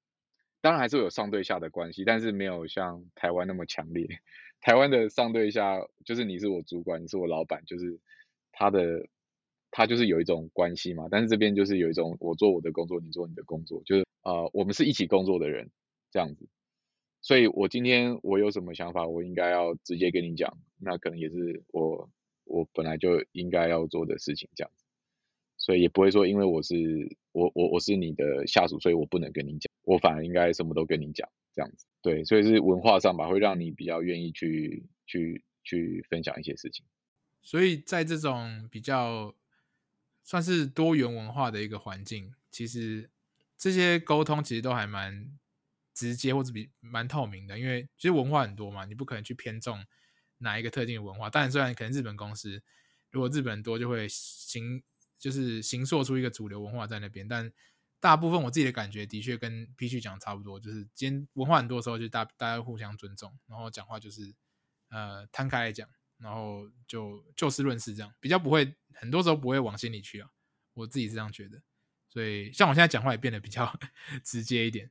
当然还是有上对下的关系，但是没有像台湾那么强烈。台湾的上对下就是你是我主管，你是我老板，就是他的他就是有一种关系嘛。但是这边就是有一种我做我的工作，你做你的工作，就是呃我们是一起工作的人这样子。所以我今天我有什么想法，我应该要直接跟你讲，那可能也是我我本来就应该要做的事情这样子。所以也不会说，因为我是我我我是你的下属，所以我不能跟你讲，我反而应该什么都跟你讲，这样子。对，所以是文化上吧，会让你比较愿意去去去分享一些事情。所以在这种比较算是多元文化的一个环境，其实这些沟通其实都还蛮直接或者比蛮透明的，因为其实文化很多嘛，你不可能去偏重哪一个特定的文化。当然，虽然可能日本公司如果日本人多，就会形就是形塑出一个主流文化在那边，但大部分我自己的感觉的确跟 P 区讲差不多，就是今天文化很多时候就大大家互相尊重，然后讲话就是呃摊开来讲，然后就就事论事这样，比较不会很多时候不会往心里去啊，我自己是这样觉得。所以像我现在讲话也变得比较 直接一点，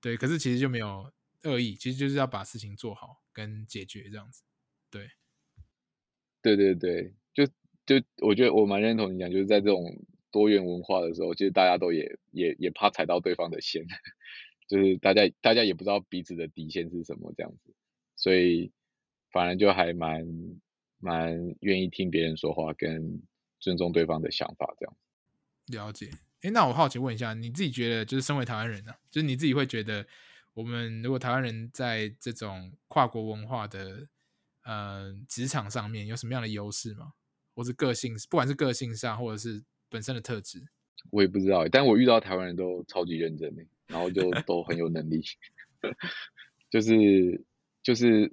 对，可是其实就没有恶意，其实就是要把事情做好跟解决这样子，对，对对对，就我觉得我蛮认同你讲，就是在这种多元文化的时候，其实大家都也也也怕踩到对方的线，就是大家大家也不知道彼此的底线是什么这样子，所以反而就还蛮蛮愿意听别人说话，跟尊重对方的想法这样子。了解。哎，那我好奇问一下，你自己觉得，就是身为台湾人呢，就是你自己会觉得，我们如果台湾人在这种跨国文化的呃职场上面有什么样的优势吗？或是个性，不管是个性上，或者是本身的特质？我也不知道，但我遇到台湾人都超级认真的，然后就 都很有能力，就是就是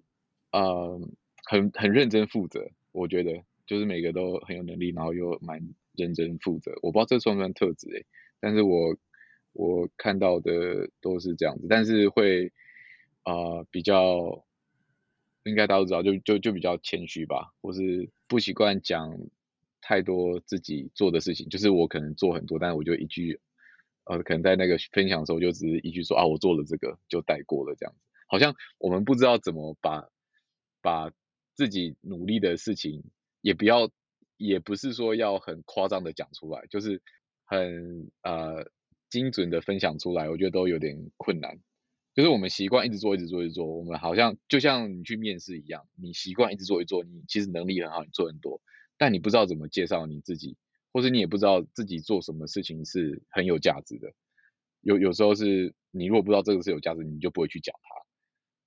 呃很很认真负责，我觉得就是每个都很有能力，然后又蛮。认真负责，我不知道这算不算特质诶，但是我我看到的都是这样子，但是会啊比较应该大家都知道，就就就比较谦虚吧，或是不习惯讲太多自己做的事情，就是我可能做很多，但是我就一句呃可能在那个分享的时候就只是一句说啊我做了这个就带过了这样子，好像我们不知道怎么把把自己努力的事情也不要。也不是说要很夸张的讲出来，就是很呃精准的分享出来，我觉得都有点困难。就是我们习惯一直做，一直做，一直做，我们好像就像你去面试一样，你习惯一直做，一做，你其实能力很好，你做很多，但你不知道怎么介绍你自己，或者你也不知道自己做什么事情是很有价值的。有有时候是你如果不知道这个是有价值，你就不会去讲它。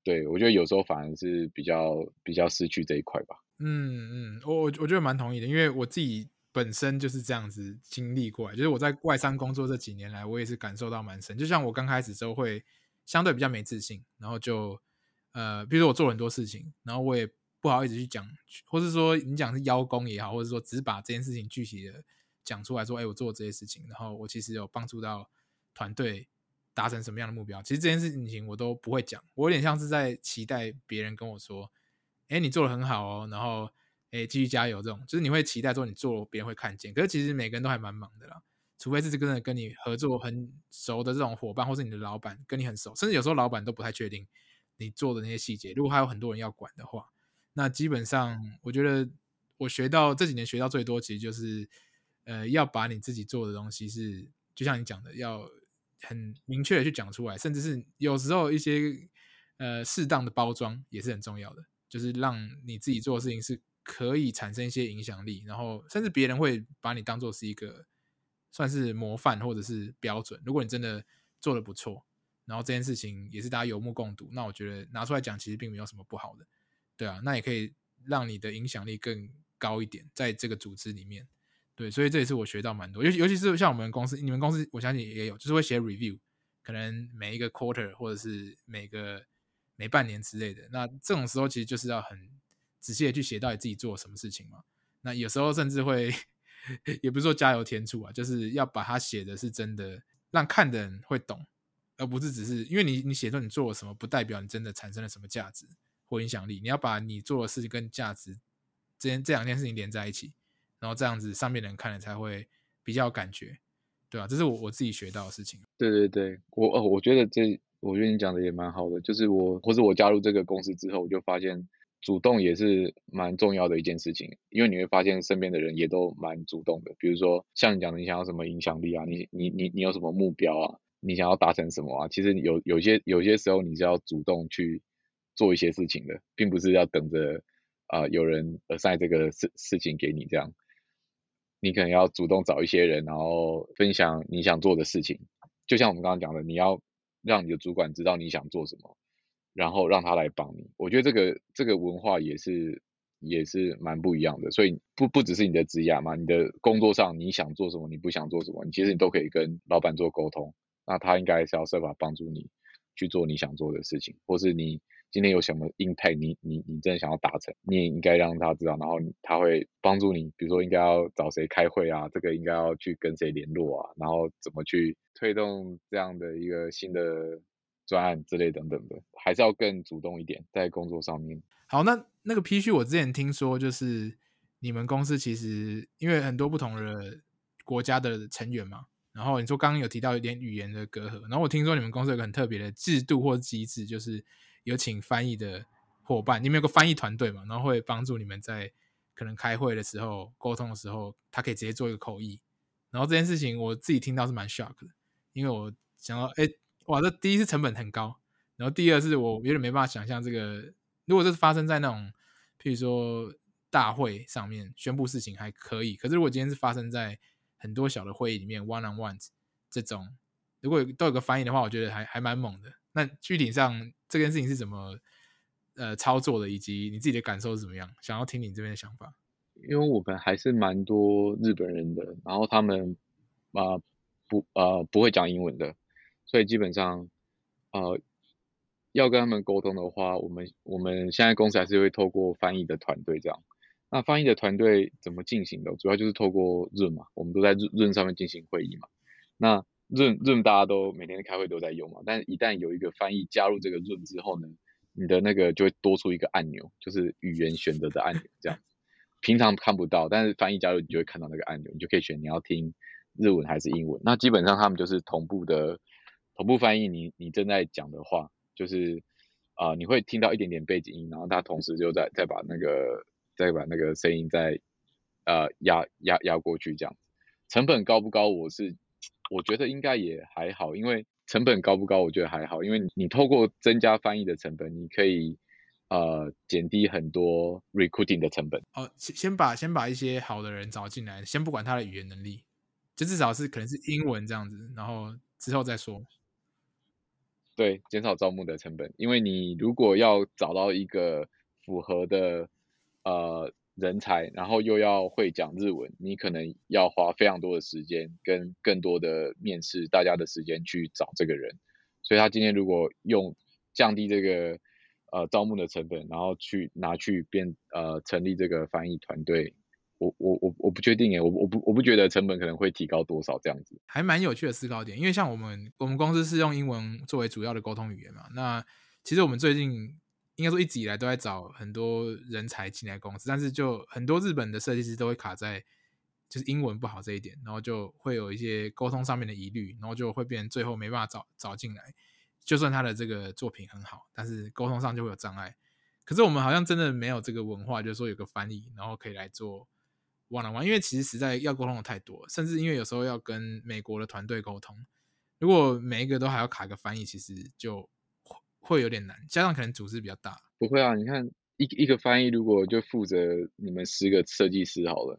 对我觉得有时候反而是比较比较失去这一块吧。嗯嗯，我我我觉得蛮同意的，因为我自己本身就是这样子经历过来，就是我在外商工作这几年来，我也是感受到蛮深。就像我刚开始时候会相对比较没自信，然后就呃，比如说我做了很多事情，然后我也不好意思去讲，或是说你讲是邀功也好，或者说只是把这件事情具体的讲出来说，哎，我做了这些事情，然后我其实有帮助到团队达成什么样的目标，其实这件事情我都不会讲，我有点像是在期待别人跟我说。哎，你做的很好哦，然后哎，继续加油，这种就是你会期待说你做，别人会看见。可是其实每个人都还蛮忙的啦，除非是真的跟你合作很熟的这种伙伴，或是你的老板跟你很熟，甚至有时候老板都不太确定你做的那些细节。如果还有很多人要管的话，那基本上我觉得我学到这几年学到最多，其实就是呃，要把你自己做的东西是，就像你讲的，要很明确的去讲出来，甚至是有时候一些呃适当的包装也是很重要的。就是让你自己做的事情是可以产生一些影响力，然后甚至别人会把你当做是一个算是模范或者是标准。如果你真的做的不错，然后这件事情也是大家有目共睹，那我觉得拿出来讲其实并没有什么不好的，对啊，那也可以让你的影响力更高一点，在这个组织里面，对，所以这也是我学到蛮多，尤尤其是像我们公司，你们公司我相信也有，就是会写 review，可能每一个 quarter 或者是每个。每半年之类的，那这种时候其实就是要很仔细的去写到底自己做了什么事情嘛。那有时候甚至会，也不是说加油添醋啊，就是要把它写的是真的让看的人会懂，而不是只是因为你你写出你做了什么，不代表你真的产生了什么价值或影响力。你要把你做的事情跟价值这件这两件事情连在一起，然后这样子上面的人看了才会比较有感觉，对吧？这是我我自己学到的事情。对对对，我哦，我觉得这。我觉得你讲的也蛮好的，就是我或者我加入这个公司之后，我就发现主动也是蛮重要的一件事情，因为你会发现身边的人也都蛮主动的。比如说像你讲的，你想要什么影响力啊？你你你你有什么目标啊？你想要达成什么啊？其实有有些有些时候你是要主动去做一些事情的，并不是要等着啊有人呃塞这个事事情给你这样。你可能要主动找一些人，然后分享你想做的事情。就像我们刚刚讲的，你要。让你的主管知道你想做什么，然后让他来帮你。我觉得这个这个文化也是也是蛮不一样的。所以不不只是你的职业嘛，你的工作上你想做什么，你不想做什么，你其实你都可以跟老板做沟通。那他应该是要设法帮助你去做你想做的事情，或是你今天有什么 impact，你你你真的想要达成，你也应该让他知道，然后他会帮助你，比如说应该要找谁开会啊，这个应该要去跟谁联络啊，然后怎么去推动这样的一个新的专案之类等等的，还是要更主动一点在工作上面。好，那那个 P 区我之前听说就是你们公司其实因为很多不同的国家的成员嘛。然后你说刚刚有提到一点语言的隔阂，然后我听说你们公司有个很特别的制度或机制，就是有请翻译的伙伴，你们有个翻译团队嘛，然后会帮助你们在可能开会的时候、沟通的时候，他可以直接做一个口译。然后这件事情我自己听到是蛮 shock 的，因为我想到，哎，哇，这第一是成本很高，然后第二是我有点没办法想象这个，如果这是发生在那种，譬如说大会上面宣布事情还可以，可是如果今天是发生在很多小的会议里面，one on one 这种，如果都有个翻译的话，我觉得还还蛮猛的。那具体上这件事情是怎么呃操作的，以及你自己的感受是怎么样？想要听你这边的想法。因为我们还是蛮多日本人的，然后他们啊不呃不会讲英文的，所以基本上呃要跟他们沟通的话，我们我们现在公司还是会透过翻译的团队这样。那翻译的团队怎么进行的？主要就是透过 Zoom 嘛，我们都在 Zoom 上面进行会议嘛。那 Zoom Zoom 大家都每天开会都在用嘛，但一旦有一个翻译加入这个 Zoom 之后呢，你的那个就会多出一个按钮，就是语言选择的按钮，这样子。平常看不到，但是翻译加入你就会看到那个按钮，你就可以选你要听日文还是英文。那基本上他们就是同步的同步翻译你你正在讲的话，就是啊你会听到一点点背景音，然后他同时就在再把那个。再把那个声音再呃压压压过去，这样成本高不高？我是我觉得应该也还好，因为成本高不高？我觉得还好，因为你透过增加翻译的成本，你可以呃减低很多 recruiting 的成本。哦，先先把先把一些好的人找进来，先不管他的语言能力，就至少是可能是英文这样子，然后之后再说。对，减少招募的成本，因为你如果要找到一个符合的。呃，人才，然后又要会讲日文，你可能要花非常多的时间跟更多的面试大家的时间去找这个人。所以他今天如果用降低这个呃招募的成本，然后去拿去变呃成立这个翻译团队，我我我我不确定诶，我我不我不觉得成本可能会提高多少这样子。还蛮有趣的思考点，因为像我们我们公司是用英文作为主要的沟通语言嘛，那其实我们最近。应该说一直以来都在找很多人才进来公司，但是就很多日本的设计师都会卡在就是英文不好这一点，然后就会有一些沟通上面的疑虑，然后就会变最后没办法找找进来。就算他的这个作品很好，但是沟通上就会有障碍。可是我们好像真的没有这个文化，就是说有个翻译，然后可以来做 one on one，因为其实实在要沟通的太多，甚至因为有时候要跟美国的团队沟通，如果每一个都还要卡个翻译，其实就。会有点难，加上可能组织比较大。不会啊，你看一一个翻译如果就负责你们十个设计师好了，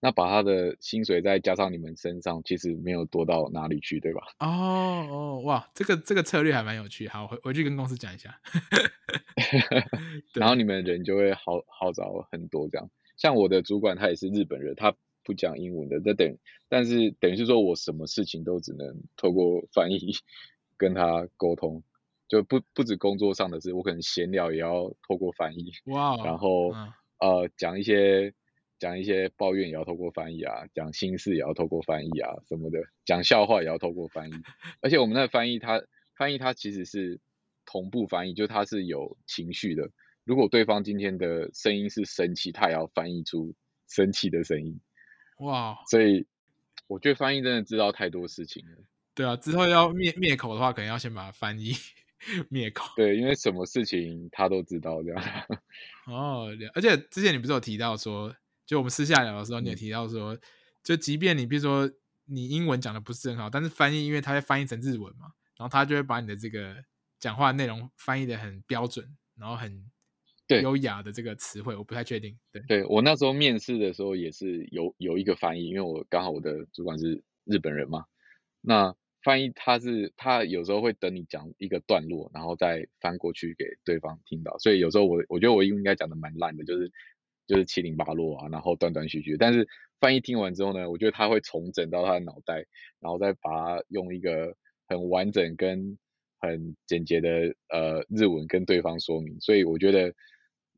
那把他的薪水再加上你们身上，其实没有多到哪里去，对吧？哦哦，哇，这个这个策略还蛮有趣，好回回去跟公司讲一下。然后你们人就会好好找很多这样。像我的主管他也是日本人，他不讲英文的，那等但是等于是说我什么事情都只能透过翻译 跟他沟通。就不不止工作上的事，我可能闲聊也要透过翻译，哇，然后呃讲一些讲一些抱怨也要透过翻译啊，讲心事也要透过翻译啊什么的，讲笑话也要透过翻译，而且我们那翻译他翻译他其实是同步翻译，就他是有情绪的，如果对方今天的声音是生气，他也要翻译出生气的声音，哇，所以我觉得翻译真的知道太多事情了，对啊，之后要灭灭口的话，可能要先把它翻译。灭口对，因为什么事情他都知道这样。哦，而且之前你不是有提到说，就我们私下聊的时候，你也提到说，就即便你比如说你英文讲的不是很好，但是翻译，因为他会翻译成日文嘛，然后他就会把你的这个讲话内容翻译的很标准，然后很优雅的这个词汇，我不太确定。对，对我那时候面试的时候也是有有一个翻译，因为我刚好我的主管是日本人嘛，那。翻译他是他有时候会等你讲一个段落，然后再翻过去给对方听到，所以有时候我我觉得我应该讲的蛮烂的，就是就是七零八落啊，然后断断续续。但是翻译听完之后呢，我觉得他会重整到他的脑袋，然后再把它用一个很完整跟很简洁的呃日文跟对方说明，所以我觉得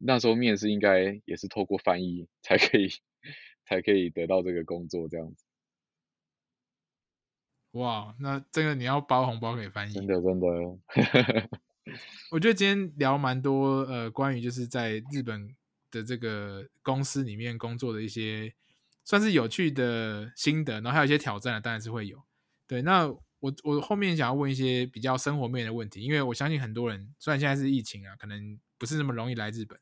那时候面试应该也是透过翻译才可以 才可以得到这个工作这样子。哇，那这个你要包红包给翻译，真的真的。我觉得今天聊蛮多呃关于就是在日本的这个公司里面工作的一些算是有趣的心得，然后还有一些挑战，当然是会有。对，那。我我后面想要问一些比较生活面的问题，因为我相信很多人虽然现在是疫情啊，可能不是那么容易来日本，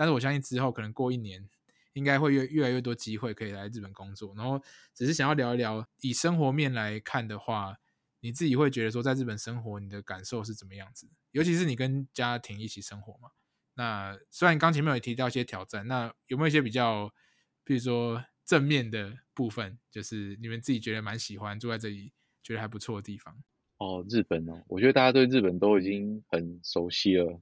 但是我相信之后可能过一年，应该会越越来越多机会可以来日本工作。然后只是想要聊一聊，以生活面来看的话，你自己会觉得说在日本生活你的感受是怎么样子？尤其是你跟家庭一起生活嘛。那虽然刚前面有提到一些挑战，那有没有一些比较，比如说正面的部分，就是你们自己觉得蛮喜欢住在这里？觉得还不错的地方哦，日本哦，我觉得大家对日本都已经很熟悉了。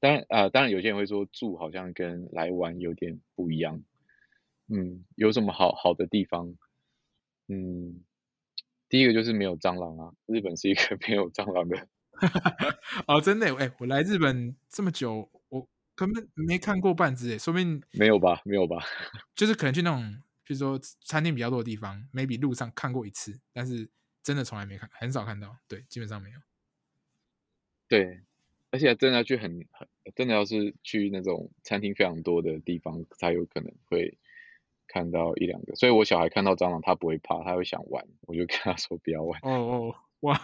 当然啊，当然有些人会说住好像跟来玩有点不一样。嗯，有什么好好的地方？嗯，第一个就是没有蟑螂啊，日本是一个 没有蟑螂的。哦，真的哎，我来日本这么久，我根本没看过半只哎，说明没有吧？没有吧？就是可能去那种，比如说餐厅比较多的地方，maybe 路上看过一次，但是。真的从来没看，很少看到，对，基本上没有。对，而且真的要去很很，真的要是去那种餐厅非常多的地方，才有可能会看到一两个。所以我小孩看到蟑螂，他不会怕，他会想玩，我就跟他说不要玩。哦哦，哇，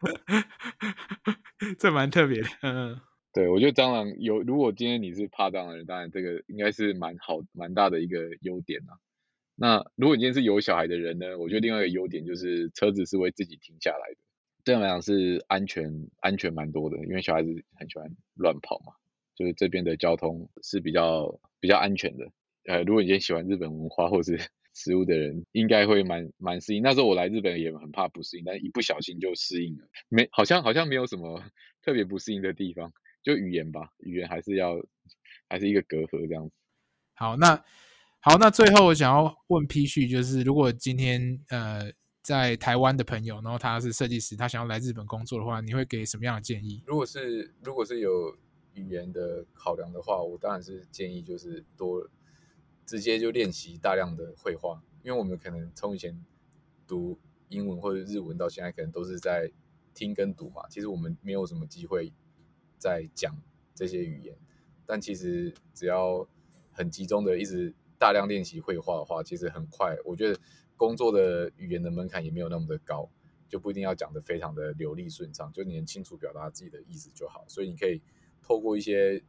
这蛮特别的。嗯，对，我觉得蟑螂有，如果今天你是怕蟑螂的人，当然这个应该是蛮好、蛮大的一个优点啊。那如果你今天是有小孩的人呢？我觉得另外一个优点就是车子是会自己停下来的，这样来讲是安全安全蛮多的，因为小孩子很喜欢乱跑嘛，就是这边的交通是比较比较安全的。呃，如果你喜欢日本文化或是 食物的人，应该会蛮蛮适应。那时候我来日本也很怕不适应，但一不小心就适应了，没好像好像没有什么 特别不适应的地方，就语言吧，语言还是要还是一个隔阂这样子。好，那。好，那最后我想要问 P 旭，就是如果今天呃在台湾的朋友，然后他是设计师，他想要来日本工作的话，你会给什么样的建议？如果是如果是有语言的考量的话，我当然是建议就是多直接就练习大量的绘画，因为我们可能从以前读英文或者日文到现在，可能都是在听跟读嘛，其实我们没有什么机会在讲这些语言，但其实只要很集中的一直。大量练习绘画的话，其实很快。我觉得工作的语言的门槛也没有那么的高，就不一定要讲的非常的流利顺畅，就你能清楚表达自己的意思就好。所以你可以透过一些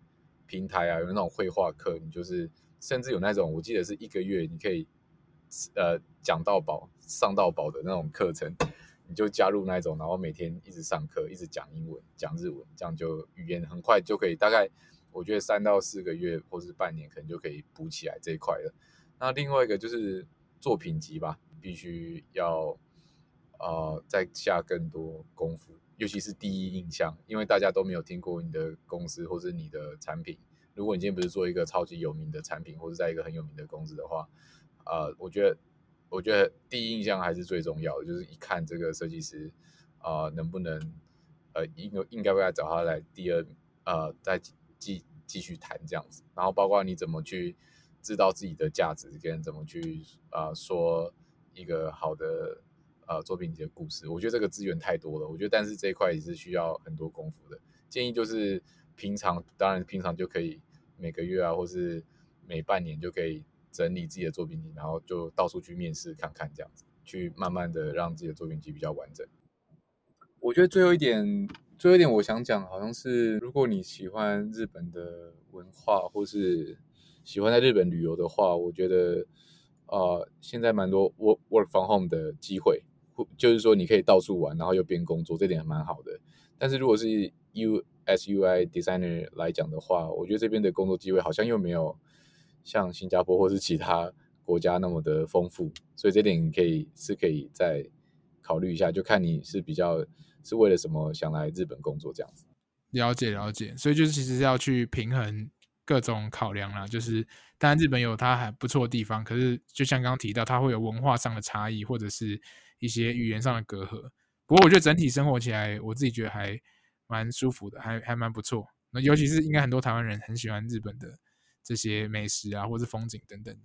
平台啊，有那种绘画课，你就是甚至有那种我记得是一个月你可以呃讲到饱、上到饱的那种课程，你就加入那种，然后每天一直上课，一直讲英文、讲日文，这样就语言很快就可以大概。我觉得三到四个月或是半年，可能就可以补起来这一块了。那另外一个就是作品集吧，必须要呃再下更多功夫，尤其是第一印象，因为大家都没有听过你的公司或者你的产品。如果你今天不是做一个超级有名的产品，或者在一个很有名的公司的话，呃，我觉得我觉得第一印象还是最重要的，就是一看这个设计师啊，能不能呃应应该不该找他来第二呃再。继继续谈这样子，然后包括你怎么去知道自己的价值，跟怎么去啊说一个好的呃作品集的故事，我觉得这个资源太多了，我觉得但是这一块也是需要很多功夫的。建议就是平常，当然平常就可以每个月啊，或是每半年就可以整理自己的作品集，然后就到处去面试看看这样子，去慢慢的让自己的作品集比较完整。我觉得最后一点。最后一点，我想讲，好像是如果你喜欢日本的文化，或是喜欢在日本旅游的话，我觉得，呃，现在蛮多 work work from home 的机会，就是说你可以到处玩，然后又边工作，这点蛮好的。但是如果是 U S U I designer 来讲的话，我觉得这边的工作机会好像又没有像新加坡或是其他国家那么的丰富，所以这点可以是可以再考虑一下，就看你是比较。是为了什么想来日本工作这样子？了解了解，所以就是其实要去平衡各种考量啦。就是当然日本有它还不错的地方，可是就像刚刚提到，它会有文化上的差异，或者是一些语言上的隔阂。不过我觉得整体生活起来，我自己觉得还蛮舒服的，还还蛮不错。那尤其是应该很多台湾人很喜欢日本的这些美食啊，或是风景等等的。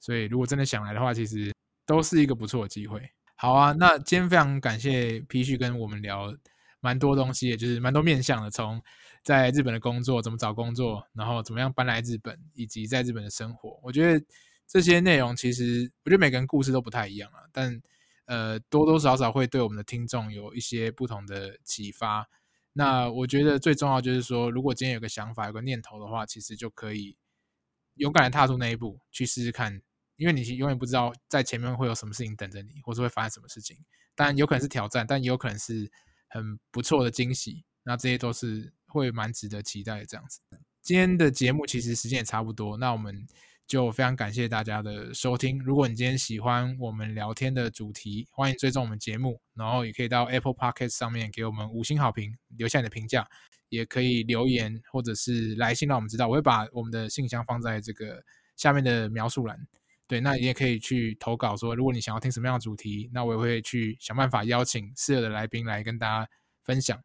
所以如果真的想来的话，其实都是一个不错的机会。好啊，那今天非常感谢 P 旭跟我们聊蛮多东西，也就是蛮多面向的，从在日本的工作怎么找工作，然后怎么样搬来日本，以及在日本的生活。我觉得这些内容其实，我觉得每个人故事都不太一样啊，但呃多多少少会对我们的听众有一些不同的启发。那我觉得最重要就是说，如果今天有个想法、有个念头的话，其实就可以勇敢的踏出那一步，去试试看。因为你永远不知道在前面会有什么事情等着你，或是会发生什么事情。当然有可能是挑战，但也有可能是很不错的惊喜。那这些都是会蛮值得期待。这样子，今天的节目其实时间也差不多，那我们就非常感谢大家的收听。如果你今天喜欢我们聊天的主题，欢迎追踪我们节目，然后也可以到 Apple Podcast 上面给我们五星好评，留下你的评价，也可以留言或者是来信让我们知道。我会把我们的信箱放在这个下面的描述栏。对，那你也可以去投稿，说如果你想要听什么样的主题，那我也会去想办法邀请适合的来宾来跟大家分享。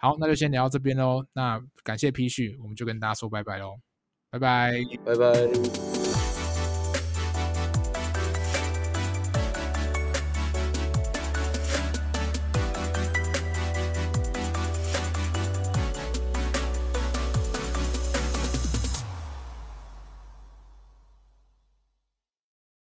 好，那就先聊到这边喽。那感谢 P 旭，我们就跟大家说拜拜喽，拜拜，拜拜。